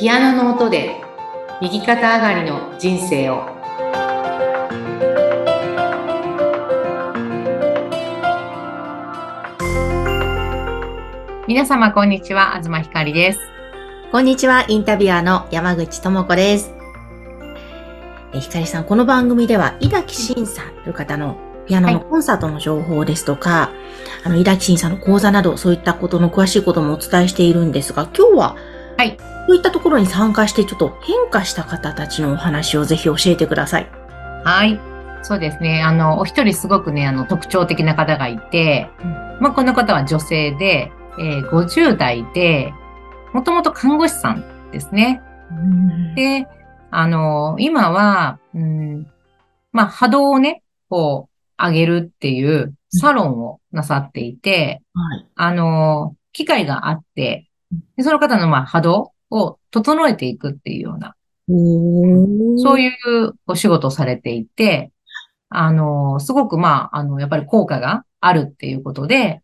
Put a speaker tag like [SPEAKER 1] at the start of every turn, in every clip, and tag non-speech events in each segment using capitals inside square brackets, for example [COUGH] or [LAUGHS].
[SPEAKER 1] ピアノの音で右肩上がりの人生を。皆様こんにちは。東ひかりです。
[SPEAKER 2] こんにちは、インタビュアーの山口智子です。え、ひかりさん、この番組では、井崎慎さんという方のピアノのコンサートの情報ですとか、あの、井崎慎さんの講座など、そういったことの詳しいこともお伝えしているんですが、今日は、
[SPEAKER 1] はい。
[SPEAKER 2] そういったところに参加して、ちょっと変化した方たちのお話をぜひ教えてください。
[SPEAKER 1] はいそうですねあのお一人すごくねあの特徴的な方がいて、まあ、この方は女性で、えー50代でもともと看護師さんですねで、あの、今は、うん、まあ、波動をね、こう、上げるっていうサロンをなさっていて、
[SPEAKER 2] はい。
[SPEAKER 1] あの、機会があって、でその方の、まあ、波動を整えていくっていうような、そう
[SPEAKER 2] い
[SPEAKER 1] いうお仕事をされていて、あの、すごく、まあ、あの、やっぱり効果があるっていうことで、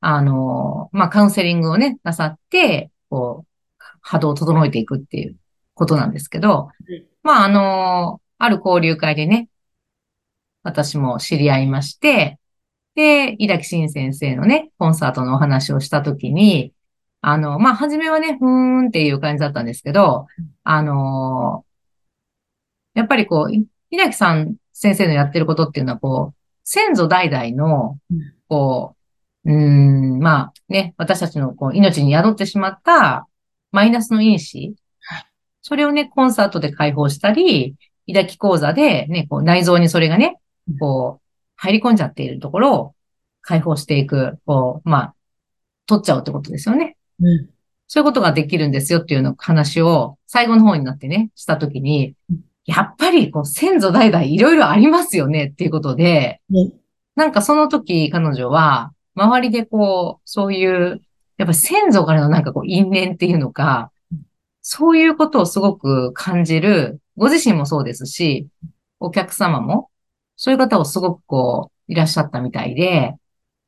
[SPEAKER 1] あの、まあ、カウンセリングをね、なさって、こう、波動を整えていくっていうことなんですけど
[SPEAKER 2] うん、
[SPEAKER 1] まあ、あの、ある交流会でね、私も知り合いまして、で、井崎慎先生のね、コンサートのお話をしたときに、あの、まあ、初めはね、ふーんっていう感じだったんですけど、あのやっぱりこう、い井崎さん先生のやってることっていうのは、こう、先祖代々の
[SPEAKER 2] うん、
[SPEAKER 1] こう、うーん、まあね、私たちのこう命に宿ってしまったマイナスの因子、それをね、コンサートで解放したり、抱き講座でね、こう内臓にそれがね、こう、入り込んじゃっているところを解放していく、こう、まあ、取っちゃうってことですよね。
[SPEAKER 2] うん。
[SPEAKER 1] そういうことができるんですよっていうの話を最後の方になってね、したときに
[SPEAKER 2] うん、
[SPEAKER 1] やっぱりこう先祖代々いろいろありますよねっていうことで、
[SPEAKER 2] ね
[SPEAKER 1] なんかその時彼女は周りでこう、そういう、やっぱり先祖からのなんかこう因縁っていうのか、そういうことをすごく感じる、ご自身もそうですし、お客様も、そういう方をすごくこう、いらっしゃったみたいで、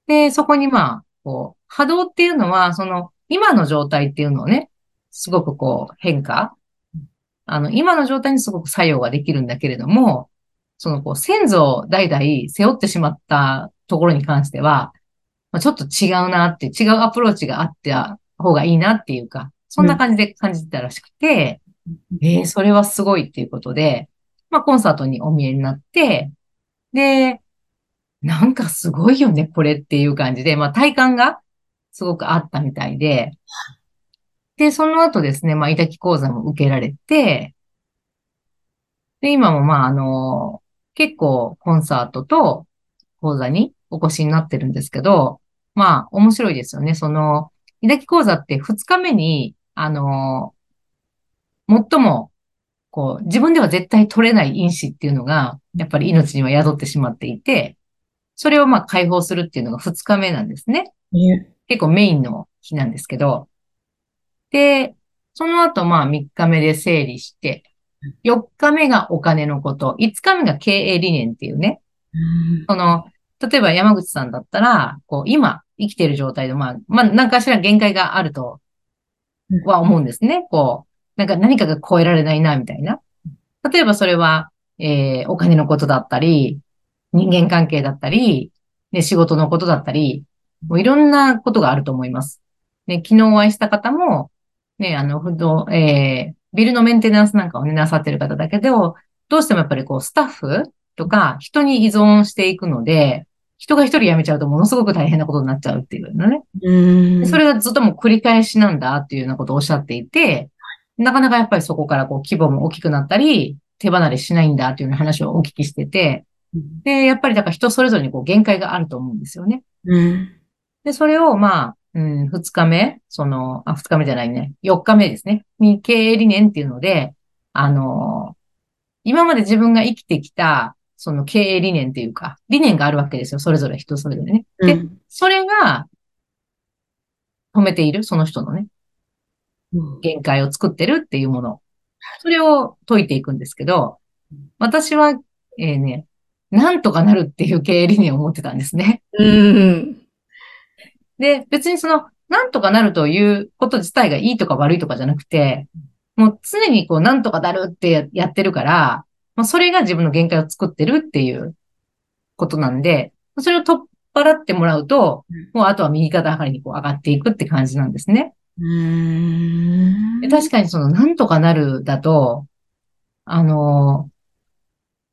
[SPEAKER 1] で、そこにまあ、こう、波動っていうのは、その、今の状態っていうのをね、すごくこう、変化？あの、今の状態にすごく作用ができるんだけれども、その、こう、先祖代々背負ってしまったところに関しては、まあ、ちょっと違うなって、違うアプローチがあった方がいいなっていうか、そんな感じで感じてたらしくて、えー、それはすごいっていうことで、まあ、コンサートにお見えになって、で、なんかすごいよね、これっていう感じで、まあ、体感がすごくあったみたいで、で、その後ですね、まあ、抱き講座も受けられて、で、今もまあ、あの、結構コンサートと講座にお越しになってるんですけど、まあ、面白いですよね。その、抱き講座って2日目に、あの、最も、こう、自分では絶対取れない因子っていうのが、やっぱり命には宿ってしまっていて、それをまあ解放するっていうのが2日目なんですね。
[SPEAKER 2] ね
[SPEAKER 1] 結構メインの日なんですけど、で、その後まあ3日目で整理して、4日目がお金のこと、5日目が経営理念っていうね、その、例えば山口さんだったら、こう今生きている状態で、まあ、まあ何かしら限界があるとは思うんですね。こう、なんか何かが超えられないな、みたいな。例えばそれは、えー、お金のことだったり、人間関係だったり、ね、仕事のことだったり、もういろんなことがあると思います。ね、昨日お会いした方も、ね、あの、不動、えー、ビルのメンテナンスなんかをね、なさってる方だけど、どうしてもやっぱりこう、スタッフとか人に依存していくので、人が一人辞めちゃうとものすごく大変なことになっちゃうっていうのね。
[SPEAKER 2] うん。
[SPEAKER 1] それがずっともう繰り返しなんだっていうようなことをおっしゃっていて、なかなかやっぱりそこからこう規模も大きくなったり、手離れしないんだっていうような話をお聞きしてて、で、やっぱりだから人それぞれにこう限界があると思うんですよね。
[SPEAKER 2] うん。
[SPEAKER 1] で、それをまあ、うん、二日目、その、あ、二日目じゃないね、四日目ですね、に経営理念っていうので、あの、今まで自分が生きてきた、その経営理念っていうか、理念があるわけですよ。それぞれ人それぞれね。で、
[SPEAKER 2] うん
[SPEAKER 1] それが、止めている、その人のね、
[SPEAKER 2] うん
[SPEAKER 1] 限界を作ってるっていうもの。それを解いていくんですけど、私は、えーね、なんとかなるっていう経営理念を持ってたんですね。
[SPEAKER 2] うん。
[SPEAKER 1] で、別にその、なんとかなるということ自体がいいとか悪いとかじゃなくて、もう常にこう、なんとかなるってややってるから、まあ、それが自分の限界を作ってるっていうことなんで、それを取っ払ってもらうと、もうあとは右肩上がりにこう上がっていくって感じなんですね。
[SPEAKER 2] うーん。
[SPEAKER 1] で確かにその、なんとかなるだと、あの、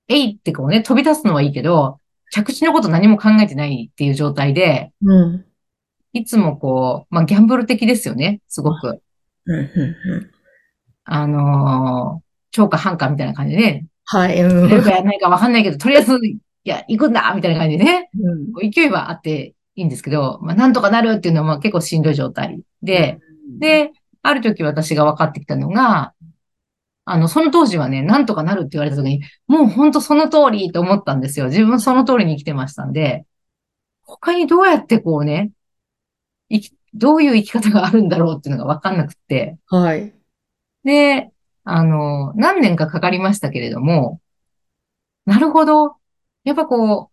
[SPEAKER 1] えいってこうね、飛び出すのはいいけど、着地のこと何も考えてないっていう状態で、
[SPEAKER 2] うん。
[SPEAKER 1] いつもこう、まあ、ギャンブル的ですよね、すごく。
[SPEAKER 2] うん、うん、うん。
[SPEAKER 1] あのー超か半かみたいな感じでね、
[SPEAKER 2] はい、
[SPEAKER 1] や
[SPEAKER 2] うん。
[SPEAKER 1] るかやらないかわかんないけど、とりあえず、いや、行くんだみたいな感じでね、
[SPEAKER 2] うん
[SPEAKER 1] 勢いはあっていいんですけど、まあ、なんとかなるっていうのはまあ結構しんどい状態で、、で、ある時私が分かってきたのが、あの、その当時はね、なんとかなるって言われた時に、もうほんとその通りと思ったんですよ。自分その通りに生きてましたんで、他にどうやってこうね、どういう生き方があるんだろうっていうのが分かんなくって、
[SPEAKER 2] はい。
[SPEAKER 1] で、あの、何年かかかりましたけれども、なるほど。やっぱこ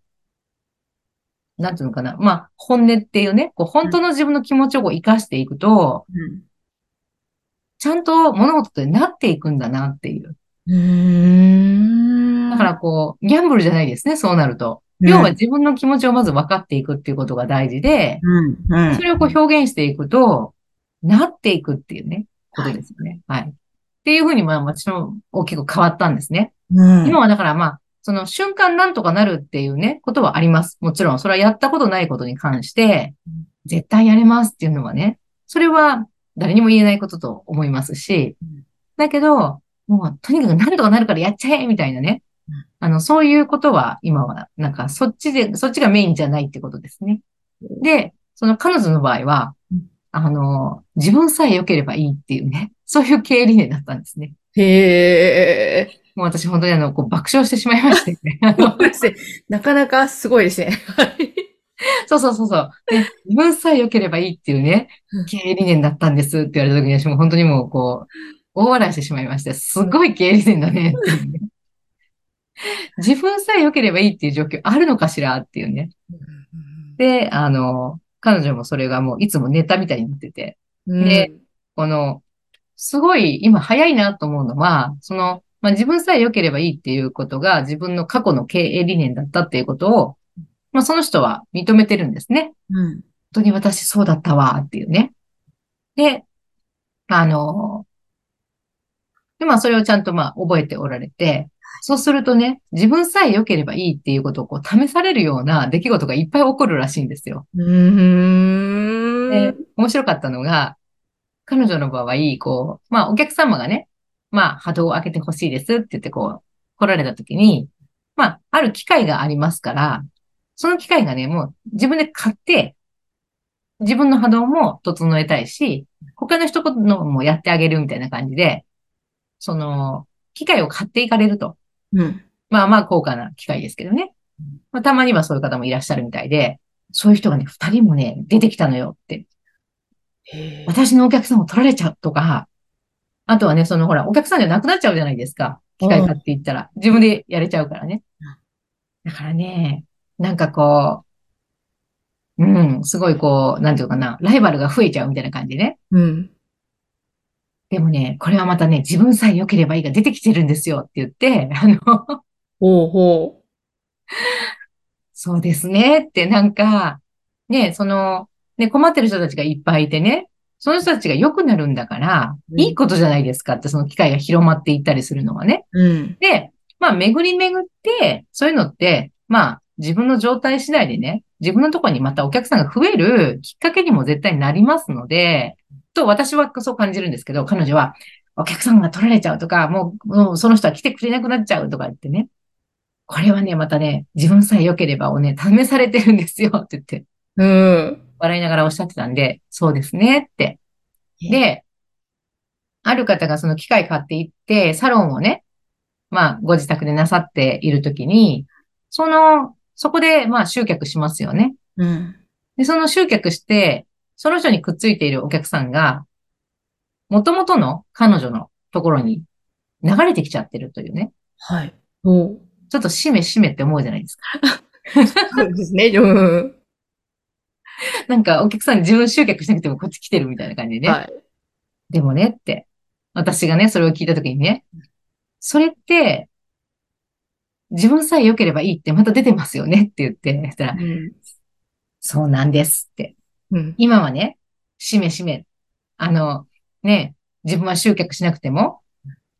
[SPEAKER 1] う、なんていうのかな。まあ、本音っていうね、こう本当の自分の気持ちをこう生かしていくと、
[SPEAKER 2] うん
[SPEAKER 1] ちゃんと物事ってなっていくんだなっていう。
[SPEAKER 2] うーん。
[SPEAKER 1] だからこう、ギャンブルじゃないですね、そうなると。
[SPEAKER 2] うん
[SPEAKER 1] 要は自分の気持ちをまず分かっていくっていうことが大事で、
[SPEAKER 2] うん、うん。
[SPEAKER 1] それをこう表現していくと、なっていくっていうね、ことですよね。はい。っていうふうに、まあ、私も大きく変わったんですね。
[SPEAKER 2] うん。
[SPEAKER 1] 今はだからまあ、その瞬間なんとかなるっていうね、ことはあります。もちろん、それはやったことないことに関して
[SPEAKER 2] うん、
[SPEAKER 1] 絶対やれますっていうのはね、それは誰にも言えないことと思いますし
[SPEAKER 2] うん、
[SPEAKER 1] だけど、もうとにかくなんとかなるからやっちゃえみたいなね
[SPEAKER 2] うん。
[SPEAKER 1] あの、そういうことは今は、なんかそっちで、そっちがメインじゃないってことですね。で、その彼女の場合は
[SPEAKER 2] うん、
[SPEAKER 1] あの、自分さえ良ければいいっていうね、[LAUGHS] そういう経営理念だったんですね。
[SPEAKER 2] へえ。
[SPEAKER 1] もう私本当にあの、こう爆笑してしまいまして [LAUGHS] ね。あの。
[SPEAKER 2] なかなかすごいですね。はい。
[SPEAKER 1] そうそうそうそう。ね、自分さえ良ければいいっていうね
[SPEAKER 2] うん、
[SPEAKER 1] 経営理念だったんですって言われた時に私も本当にもうこう、大笑いしてしまいまして、すごい経営理念だねっていうね。[LAUGHS] 自分さえ良ければいいっていう状況あるのかしらっていうね。で、あの、彼女もそれがもういつもネタみたいになってて、
[SPEAKER 2] うん
[SPEAKER 1] でこの、すごい今早いなと思うのは、その、まあ、自分さえ良ければいいっていうことが自分の過去の経営理念だったっていうことを、まあ、その人は認めてるんですね。
[SPEAKER 2] うん。
[SPEAKER 1] 本当に私そうだったわっていうね。で、あの、で、まあそれをちゃんとまあ覚えておられて、そうするとね、自分さえ良ければいいっていうことをこう試されるような出来事がいっぱい起こるらしいんですよ。で、面白かったのが、彼女の場合、こう、まあお客様がね、まあ波動を開けてほしいですって言ってこう、来られた時に、まあある機会がありますから、その機会がね、もう自分で買って、自分の波動も整えたいし、他の人のもやってあげるみたいな感じで、その、機会を買っていかれると。
[SPEAKER 2] うん。
[SPEAKER 1] まあまあ高価な機会ですけどね。まあ、たまにはそういう方もいらっしゃるみたいで、そういう人がね、二人もね、出てきたのよって。私のお客さんを取られちゃうとか、あとはね、そのほら、お客さんじゃなくなっちゃうじゃないですか。機械買っていったら。自分でやれちゃうからね。だからね、なんかこう、うん、すごいこう、なんていうのかな、ライバルが増えちゃうみたいな感じでね。
[SPEAKER 2] うん。
[SPEAKER 1] でもね、これはまたね、自分さえ良ければいいが出てきてるんですよって言って、あの、
[SPEAKER 2] ほうほ
[SPEAKER 1] そうですねってなんか、ね、その、ね、困ってる人たちがいっぱいいてね、その人たちが良くなるんだから、
[SPEAKER 2] うん
[SPEAKER 1] いいことじゃないですかって、その機会が広まっていったりするのはね。
[SPEAKER 2] う。うん。
[SPEAKER 1] で、まあ、巡り巡って、そういうのって、まあ、自分の状態次第でね、自分のところにまたお客さんが増えるきっかけにも絶対なりますので、と私はそう感じるんですけど、彼女は、お客さんが取られちゃうとか、もう、もうその人は来てくれなくなっちゃうとか言ってね。これはね、またね、自分さえ良ければをね、試されてるんですよって言って、
[SPEAKER 2] うん。
[SPEAKER 1] 笑いながらおっしゃってたんで、そうですねって。で、ある方がその機械買っていって、サロンをね、まあ、ご自宅でなさっているときに、その、そこで、まあ、集客しますよね。
[SPEAKER 2] うん。
[SPEAKER 1] で、その集客して、その人にくっついているお客さんが、元々の彼女のところに流れてきちゃってるというね。
[SPEAKER 2] はい。お
[SPEAKER 1] ちょっとしめしめって思うじゃないですか。
[SPEAKER 2] そうですね。うん。
[SPEAKER 1] なんかお客さんに自分集客しなくてもこっち来てるみたいな感じでね。
[SPEAKER 2] はい。
[SPEAKER 1] でもねって、私がね、それを聞いたときにね、それって、自分さえ良ければいいってまた出てますよねって言って、そしたら、
[SPEAKER 2] うん。
[SPEAKER 1] そうなんですって。
[SPEAKER 2] うん。
[SPEAKER 1] 今はね、しめしめ、あの、ね、自分は集客しなくても、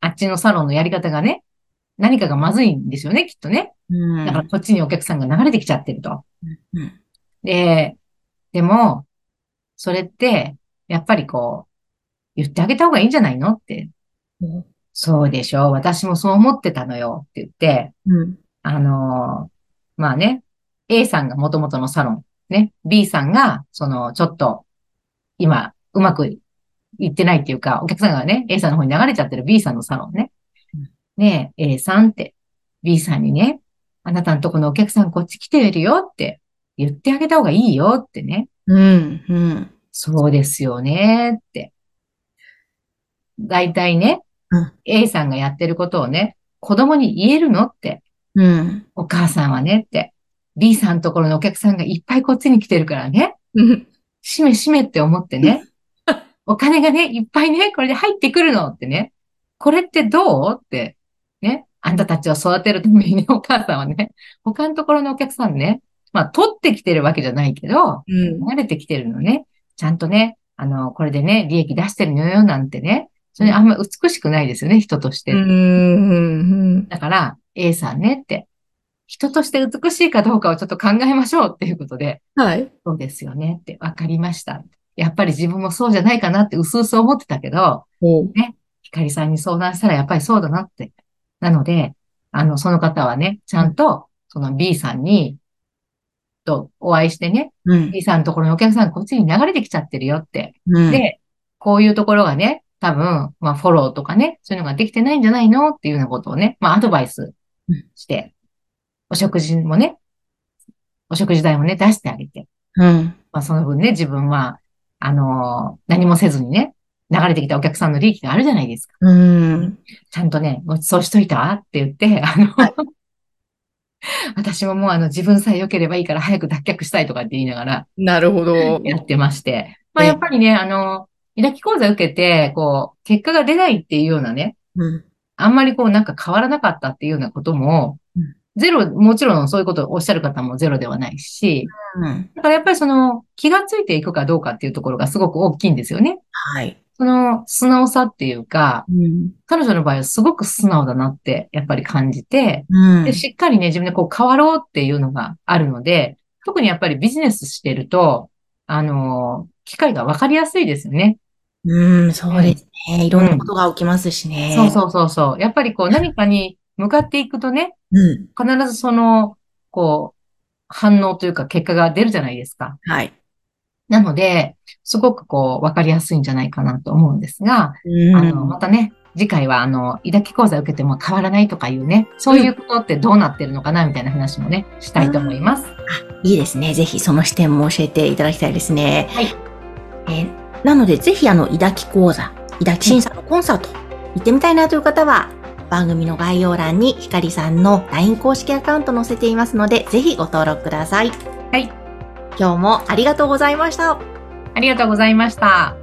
[SPEAKER 1] あっちのサロンのやり方がね、何かがまずいんですよね、きっとね。
[SPEAKER 2] うん。
[SPEAKER 1] だからこっちにお客さんが流れてきちゃってると。
[SPEAKER 2] うん。
[SPEAKER 1] で、でも、それって、やっぱりこう、言ってあげた方がいいんじゃないのって。
[SPEAKER 2] うん。
[SPEAKER 1] そうでしょう。私もそう思ってたのよって言って、
[SPEAKER 2] うん。
[SPEAKER 1] あのーまあね、A さんが元々のサロン、ね、B さんが、その、ちょっと、今、うまくいってないっていうか、お客さんがね、A さんの方に流れちゃってる B さんのサロンね。ねえ、A さんって B さんにね、あなたのとこのお客さんこっち来てるよって言ってあげた方がいいよってね。
[SPEAKER 2] うん。うん。
[SPEAKER 1] そうですよねって。大体ね、
[SPEAKER 2] うん
[SPEAKER 1] A さんがやってることをね、子供に言えるのって。
[SPEAKER 2] うん。
[SPEAKER 1] お母さんはねって。B さんのところのお客さんがいっぱいこっちに来てるからね。
[SPEAKER 2] うん。
[SPEAKER 1] しめしめって思ってね。[LAUGHS] お金がね、いっぱいね、これで入ってくるのってね。これってどうって。ね。あんたたちを育てるためにね、[LAUGHS] お母さんはね、他のところのお客さんね、まあ、取ってきてるわけじゃないけど、
[SPEAKER 2] うん。
[SPEAKER 1] 慣れてきてるのね。ちゃんとね、あの、これでね、利益出してるのよ、なんてね。それあんま美しくないですよね、人として。
[SPEAKER 2] うん。
[SPEAKER 1] だから、A さんねって、人として美しいかどうかをちょっと考えましょうっていうことで、
[SPEAKER 2] はい。
[SPEAKER 1] そうですよねって、わかりました。やっぱり自分もそうじゃないかなって薄々思ってたけど、
[SPEAKER 2] おう
[SPEAKER 1] ひかりさんに相談したらやっぱりそうだなって。なので、あの、その方はね、ちゃんと、その B さんに、とお会いしてね、
[SPEAKER 2] うん。
[SPEAKER 1] B さんのところのお客さんこっちに流れてきちゃってるよって。
[SPEAKER 2] うん。
[SPEAKER 1] で、こういうところがね、多分、まあ、フォローとかね、そういうのができてないんじゃないのっていうようなことをね、まあ、アドバイスして、お食事もね、お食事代もね、出してあげて、
[SPEAKER 2] うん。
[SPEAKER 1] まあ、その分ね、自分は、あのー何もせずにね、流れてきたお客さんの利益があるじゃないですか。
[SPEAKER 2] うん。
[SPEAKER 1] ちゃんとね、ご馳走しといたわって言って、あの、
[SPEAKER 2] はい [LAUGHS]
[SPEAKER 1] 私ももうあの、自分さえ良ければいいから早く脱却したいとかって言いながら、
[SPEAKER 2] なるほど。
[SPEAKER 1] やってまして。まあ、
[SPEAKER 2] え
[SPEAKER 1] やっぱりね、あの、抱き講座受けて、こう、結果が出ないっていうようなね、
[SPEAKER 2] うん。
[SPEAKER 1] あんまりこうなんか変わらなかったっていうようなことも
[SPEAKER 2] うん、
[SPEAKER 1] ゼロ、もちろんそういうことをおっしゃる方もゼロではないし、
[SPEAKER 2] うん。
[SPEAKER 1] だからやっぱりその気がついていくかどうかっていうところがすごく大きいんですよね。
[SPEAKER 2] はい。
[SPEAKER 1] その素直さっていうか、
[SPEAKER 2] うん。
[SPEAKER 1] 彼女の場合はすごく素直だなってやっぱり感じて、
[SPEAKER 2] うん
[SPEAKER 1] で、。しっかりね、自分でこう変わろうっていうのがあるので、特にやっぱりビジネスしてると、あの、機会がわかりやすいですよね。
[SPEAKER 2] うん、そうですね。いろんなことが起きますしね。
[SPEAKER 1] そうそうそうそう。やっぱりこう何かに向かっていくとね、
[SPEAKER 2] う。うん。
[SPEAKER 1] 必ずその、こう、反応というか結果が出るじゃないですか。
[SPEAKER 2] はい。
[SPEAKER 1] なので、すごくこう、わかりやすいんじゃないかなと思うんですが、
[SPEAKER 2] うん。
[SPEAKER 1] あの、またね、次回はあの、抱き講座受けても変わらないとかいうね、そういうことってどうなってるのかなみたいな話もね、したいと思います。
[SPEAKER 2] いいですね。ぜひその視点も教えていただきたいですね。
[SPEAKER 1] はい。
[SPEAKER 2] えーなので、ぜひあの、抱き講座、抱き審査のコンサート、行ってみたいなという方は、番組の概要欄にひかりさんの LINE 公式アカウント載せていますので、ぜひご登録ください。
[SPEAKER 1] はい。
[SPEAKER 2] 今日もありがとうございました。
[SPEAKER 1] ありがとうございました。